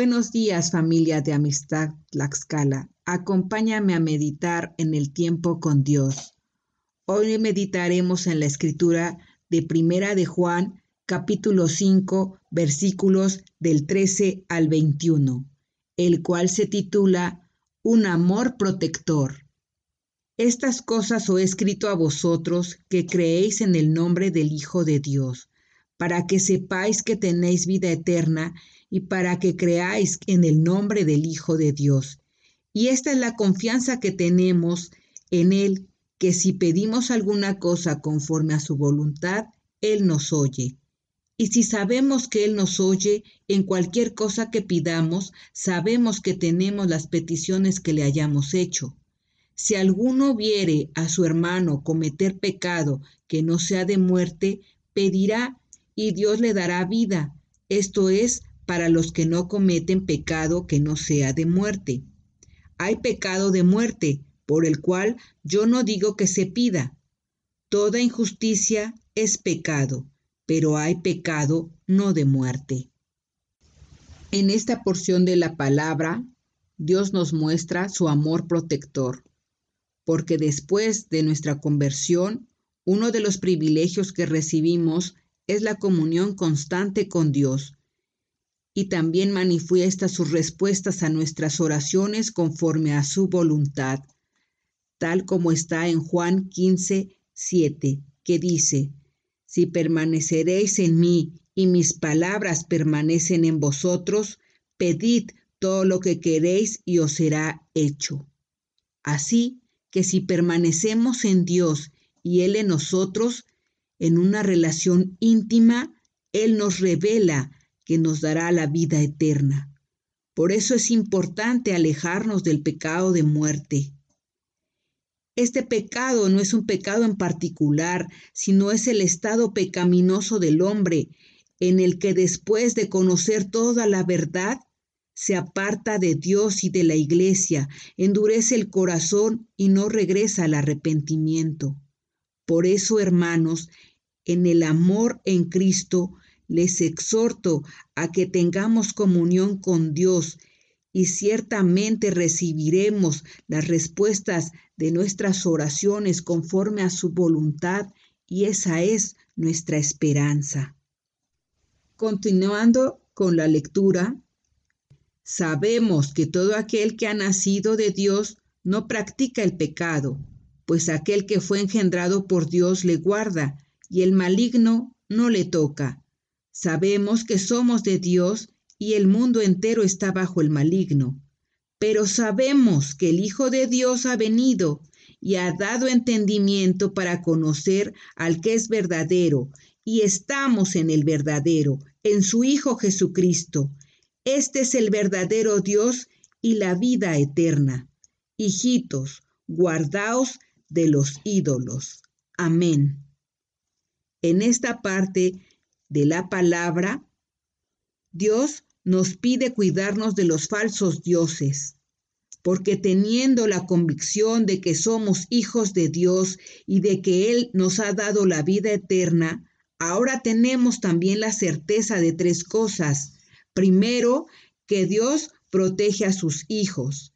Buenos días familia de Amistad Tlaxcala. Acompáñame a meditar en el tiempo con Dios. Hoy meditaremos en la escritura de Primera de Juan, capítulo 5, versículos del 13 al 21, el cual se titula Un amor protector. Estas cosas os he escrito a vosotros que creéis en el nombre del Hijo de Dios, para que sepáis que tenéis vida eterna y para que creáis en el nombre del Hijo de Dios. Y esta es la confianza que tenemos en Él, que si pedimos alguna cosa conforme a su voluntad, Él nos oye. Y si sabemos que Él nos oye en cualquier cosa que pidamos, sabemos que tenemos las peticiones que le hayamos hecho. Si alguno viere a su hermano cometer pecado que no sea de muerte, pedirá y Dios le dará vida. Esto es para los que no cometen pecado que no sea de muerte. Hay pecado de muerte, por el cual yo no digo que se pida. Toda injusticia es pecado, pero hay pecado no de muerte. En esta porción de la palabra, Dios nos muestra su amor protector, porque después de nuestra conversión, uno de los privilegios que recibimos es la comunión constante con Dios, y también manifiesta sus respuestas a nuestras oraciones conforme a su voluntad, tal como está en Juan 15, 7, que dice, Si permaneceréis en mí y mis palabras permanecen en vosotros, pedid todo lo que queréis y os será hecho. Así que si permanecemos en Dios y Él en nosotros, en una relación íntima, Él nos revela que nos dará la vida eterna. Por eso es importante alejarnos del pecado de muerte. Este pecado no es un pecado en particular, sino es el estado pecaminoso del hombre, en el que después de conocer toda la verdad, se aparta de Dios y de la iglesia, endurece el corazón y no regresa al arrepentimiento. Por eso, hermanos, en el amor en Cristo, les exhorto a que tengamos comunión con Dios y ciertamente recibiremos las respuestas de nuestras oraciones conforme a su voluntad y esa es nuestra esperanza. Continuando con la lectura, sabemos que todo aquel que ha nacido de Dios no practica el pecado, pues aquel que fue engendrado por Dios le guarda y el maligno no le toca. Sabemos que somos de Dios y el mundo entero está bajo el maligno, pero sabemos que el Hijo de Dios ha venido y ha dado entendimiento para conocer al que es verdadero, y estamos en el verdadero, en su Hijo Jesucristo. Este es el verdadero Dios y la vida eterna. Hijitos, guardaos de los ídolos. Amén. En esta parte de la palabra, Dios nos pide cuidarnos de los falsos dioses, porque teniendo la convicción de que somos hijos de Dios y de que Él nos ha dado la vida eterna, ahora tenemos también la certeza de tres cosas. Primero, que Dios protege a sus hijos.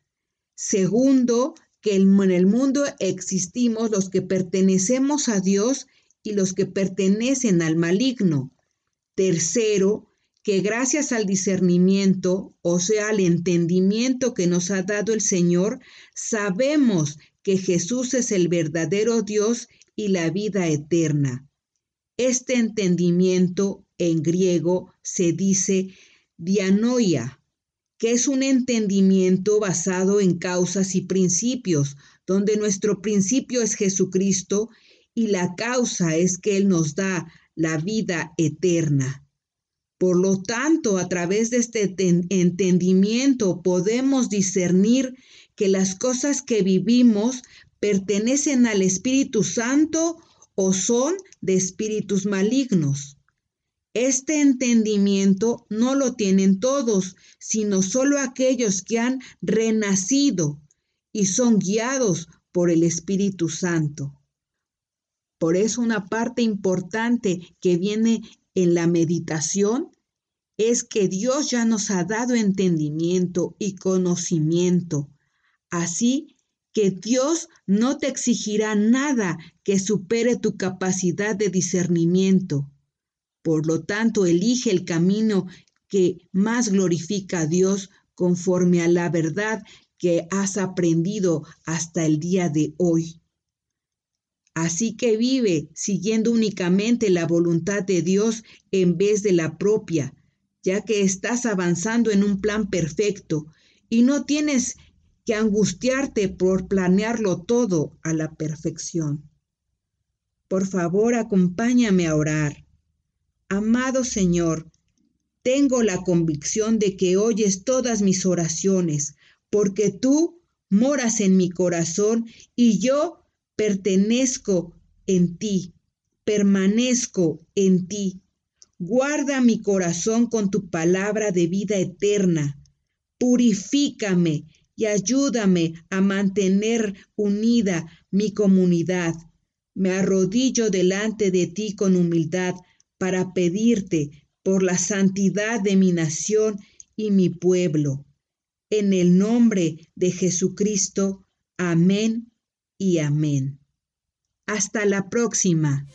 Segundo, que en el mundo existimos los que pertenecemos a Dios y los que pertenecen al maligno. Tercero, que gracias al discernimiento, o sea, al entendimiento que nos ha dado el Señor, sabemos que Jesús es el verdadero Dios y la vida eterna. Este entendimiento en griego se dice dianoia, que es un entendimiento basado en causas y principios, donde nuestro principio es Jesucristo y la causa es que Él nos da la vida eterna. Por lo tanto, a través de este entendimiento podemos discernir que las cosas que vivimos pertenecen al Espíritu Santo o son de espíritus malignos. Este entendimiento no lo tienen todos, sino solo aquellos que han renacido y son guiados por el Espíritu Santo. Por eso una parte importante que viene en la meditación es que Dios ya nos ha dado entendimiento y conocimiento. Así que Dios no te exigirá nada que supere tu capacidad de discernimiento. Por lo tanto, elige el camino que más glorifica a Dios conforme a la verdad que has aprendido hasta el día de hoy. Así que vive siguiendo únicamente la voluntad de Dios en vez de la propia, ya que estás avanzando en un plan perfecto y no tienes que angustiarte por planearlo todo a la perfección. Por favor, acompáñame a orar. Amado Señor, tengo la convicción de que oyes todas mis oraciones, porque tú moras en mi corazón y yo pertenezco en ti, permanezco en ti. Guarda mi corazón con tu palabra de vida eterna. Purifícame y ayúdame a mantener unida mi comunidad. Me arrodillo delante de ti con humildad para pedirte por la santidad de mi nación y mi pueblo. En el nombre de Jesucristo. Amén y amén. Hasta la próxima.